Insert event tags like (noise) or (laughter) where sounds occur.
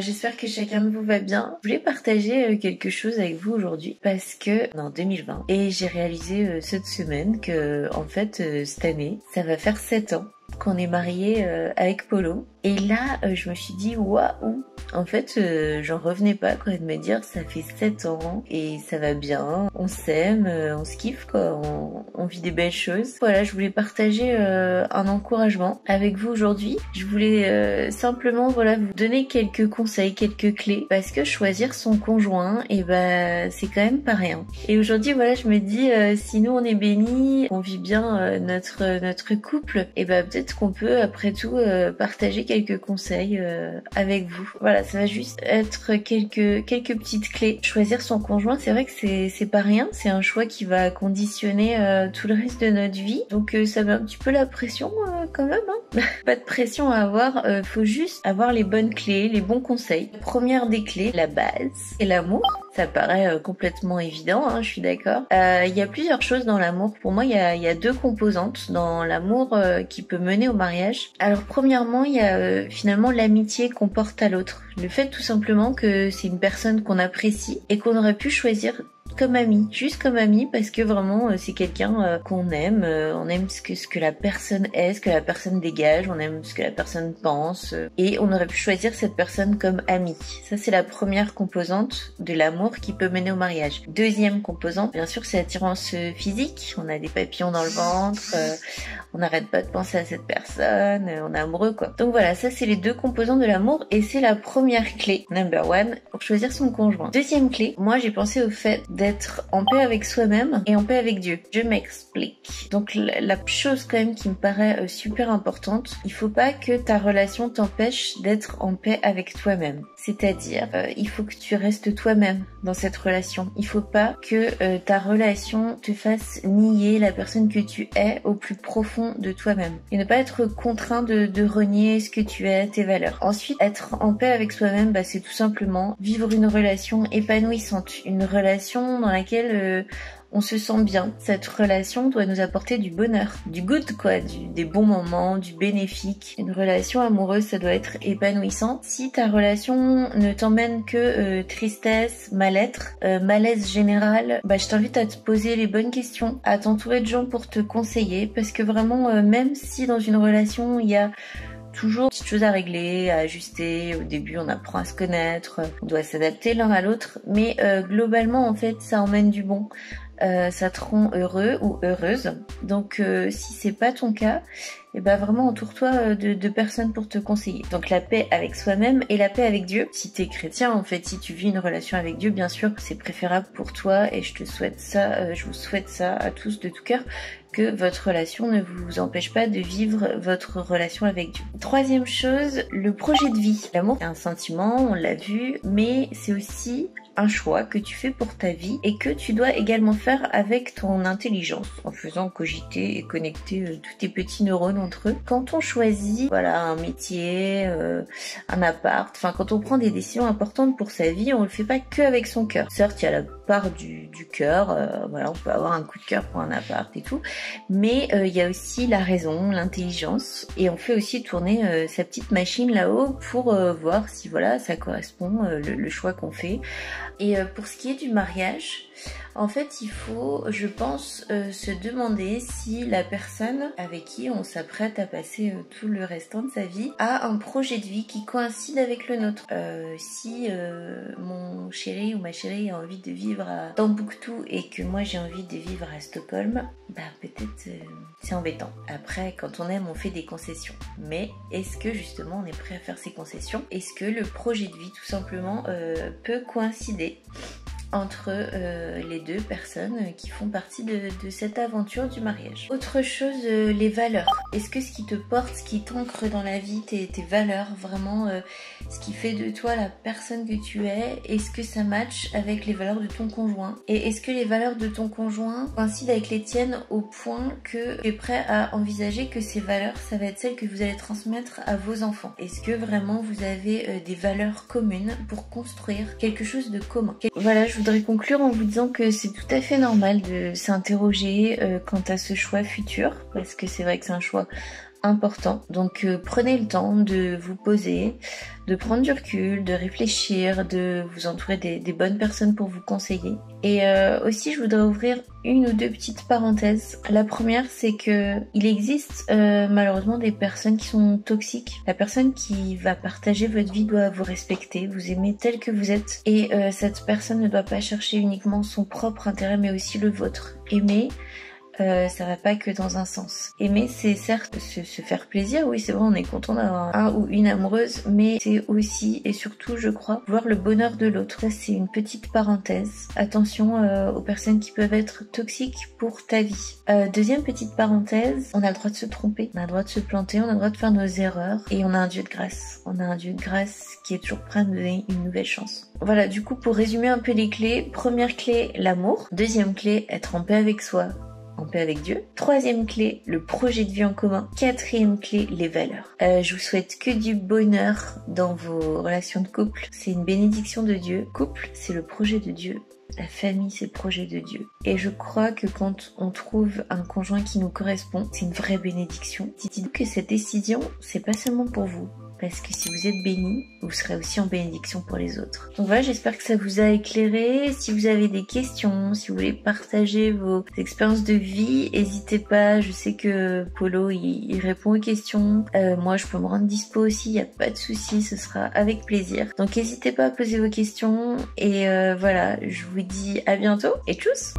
j'espère que chacun de vous va bien. Je voulais partager euh, quelque chose avec vous aujourd'hui parce que en 2020 et j'ai réalisé euh, cette semaine que en fait euh, cette année ça va faire 7 ans qu'on est marié avec Polo et là, euh, je me suis dit, waouh En fait, euh, j'en revenais pas quoi de me dire, ça fait 7 ans et ça va bien, on s'aime, euh, on se kiffe quoi, on, on, vit des belles choses. Voilà, je voulais partager un encouragement avec vous aujourd'hui. Je voulais simplement voilà vous donner quelques conseils, quelques clés parce que choisir son conjoint, et eh ben c'est quand même pas rien. Et aujourd'hui voilà, je me dis si nous on est bénis, on vit bien notre notre couple, et eh ben peut-être qu'on peut après tout partager quelques conseils euh, avec vous. Voilà, ça va juste être quelques quelques petites clés. Choisir son conjoint, c'est vrai que c'est c'est pas rien, c'est un choix qui va conditionner euh, tout le reste de notre vie. Donc euh, ça met un petit peu la pression quand même. Hein (laughs) pas de pression à avoir, faut juste avoir les bonnes clés, les bons conseils. Première des clés, la base, c'est l'amour. Ça paraît complètement évident, hein, je suis d'accord. Il y a plusieurs choses dans l'amour. Pour moi, il y a, y a deux composantes dans l'amour qui peut mener au mariage. Alors premièrement, il y a euh, finalement l'amitié qu'on porte à l'autre. Le fait tout simplement que c'est une personne qu'on apprécie et qu'on aurait pu choisir comme ami, juste comme ami parce que vraiment euh, c'est quelqu'un euh, qu'on aime, euh, on aime ce que ce que la personne est, ce que la personne dégage, on aime ce que la personne pense et on aurait pu choisir cette personne comme ami. Ça c'est la première composante de l'amour qui peut mener au mariage. Deuxième composante, bien sûr, c'est l'attirance physique. On a des papillons dans le ventre, on n'arrête pas de penser à cette personne, on est amoureux quoi. Donc voilà, ça c'est les deux composantes de l'amour et c'est la première clé, number one, pour choisir son conjoint. Deuxième clé, moi j'ai pensé au fait d'être en paix avec soi-même et en paix avec Dieu. Je m'explique. Donc la chose quand même qui me paraît euh, super importante, il faut pas que ta relation t'empêche d'être en paix avec toi-même. C'est-à-dire, euh, il faut que tu restes toi-même dans cette relation. Il faut pas que euh, ta relation te fasse nier la personne que tu es au plus profond de toi-même. Et ne pas être contraint de, de, renier ce que tu es, tes valeurs. Ensuite, être en paix avec soi-même, bah, c'est tout simplement vivre une relation épanouissante. Une relation dans laquelle euh, on se sent bien. Cette relation doit nous apporter du bonheur, du good quoi, des bons moments, du bénéfique. Une relation amoureuse, ça doit être épanouissant. Si ta relation ne t'emmène que euh, tristesse, mal-être, euh, malaise général, bah je t'invite à te poser les bonnes questions, à t'entourer de gens pour te conseiller, parce que vraiment, même si dans une relation il y a toujours petites choses à régler, à ajuster. Au début, on apprend à se connaître, on doit s'adapter l'un à l'autre, mais euh, globalement, en fait, ça emmène du bon. Euh, ça te rend heureux ou heureuse. Donc, euh, si c'est pas ton cas, et eh ben vraiment entoure-toi de, de, personnes pour te conseiller. Donc la paix avec soi-même et la paix avec Dieu. Si t'es chrétien, en fait, si tu vis une relation avec Dieu, bien sûr, c'est préférable pour toi et je te souhaite ça, je vous souhaite ça à tous de tout cœur que votre relation ne vous empêche pas de vivre votre relation avec Dieu. Troisième chose, le projet de vie. L'amour, c'est un sentiment, on l'a vu, mais c'est aussi un choix que tu fais pour ta vie et que tu dois également faire avec ton intelligence en faisant cogiter et connecter euh, tous tes petits neurones entre eux. Quand on choisit voilà un métier, euh, un appart, enfin quand on prend des décisions importantes pour sa vie, on le fait pas que avec son cœur. Certes, il y a la part du, du cœur, euh, voilà, on peut avoir un coup de cœur pour un appart et tout, mais il y a aussi la raison, l'intelligence et on fait aussi tourner sa petite machine là-haut pour voir si voilà ça correspond le choix qu'on fait et euh, pour ce qui est du mariage, en fait, il faut, je pense, euh, se demander si la personne avec qui on s'apprête à passer euh, tout le restant de sa vie a un projet de vie qui coïncide avec le nôtre. Euh, si mon chéri ou ma chérie a envie de vivre à Tombouctou et que moi j'ai envie de vivre à Stockholm, bah peut-être c'est embêtant. Après, quand on aime, on fait des concessions. Mais est-ce que justement on est prêt à faire ces concessions? Est-ce que le projet de vie tout simplement peut coïncider? Entre euh, les deux personnes qui font partie de, cette aventure du mariage. Autre chose, euh, les valeurs. Est-ce que ce qui te porte, ce qui t'ancre dans la vie, tes, tes valeurs, vraiment euh, ce qui fait de toi la personne que tu es, est-ce que ça match avec les valeurs de ton conjoint? Et est-ce que les valeurs de ton conjoint coïncident avec les tiennes au point que tu es prêt à envisager que ces valeurs, ça va être celles que vous allez transmettre à vos enfants? Est-ce que vraiment vous avez des valeurs communes pour construire quelque chose de commun? Voilà, voudrais conclure en vous disant que c'est tout à fait normal de s'interroger euh, quant à ce choix futur, parce que c'est vrai que c'est un choix important. Donc euh, prenez le temps de vous poser, de prendre du recul, de réfléchir, de vous entourer des, bonnes personnes pour vous conseiller. Et euh, aussi, je voudrais ouvrir une ou deux petites parenthèses. La première, c'est que il existe euh, malheureusement des personnes qui sont toxiques. La personne qui va partager votre vie doit vous respecter, vous aimer tel que vous êtes. Et cette personne ne doit pas chercher uniquement son propre intérêt, mais aussi le vôtre. Aimer, euh, ça va pas que dans un sens. Aimer, c'est certes se, faire plaisir, oui c'est vrai, on est content d'avoir un ou une amoureuse, mais c'est aussi et surtout, je crois, voir le bonheur de l'autre. C'est une petite parenthèse. Attention euh, aux personnes qui peuvent être toxiques pour ta vie. Euh, deuxième petite parenthèse, on a le droit de se tromper, on a le droit de se planter, on a le droit de faire nos erreurs, et on a un Dieu de grâce. On a un Dieu de grâce qui est toujours prêt à nous donner une nouvelle chance. Voilà, du coup, pour résumer un peu les clés, première clé, l'amour. Deuxième clé, être en paix avec soi avec Dieu. Troisième clé, le projet de vie en commun. Quatrième clé, les valeurs. Euh, je vous souhaite que du bonheur dans vos relations de couple. C'est une bénédiction de Dieu. Couple, c'est le projet de Dieu. La famille, c'est le projet de Dieu. Et je crois que quand on trouve un conjoint qui nous correspond, c'est une vraie bénédiction. Dites-vous que cette décision, c'est pas seulement pour vous, parce que si vous êtes béni, vous serez aussi en bénédiction pour les autres. Donc voilà, j'espère que ça vous a éclairé. Si vous avez des questions, si vous voulez partager vos expériences de vie, n'hésitez pas. Je sais que Polo, il, répond aux questions. Euh, moi, je peux me rendre dispo aussi, il n'y a pas de souci, ce sera avec plaisir. Donc n'hésitez pas à poser vos questions. Et euh, voilà, je vous dis à bientôt et tchuss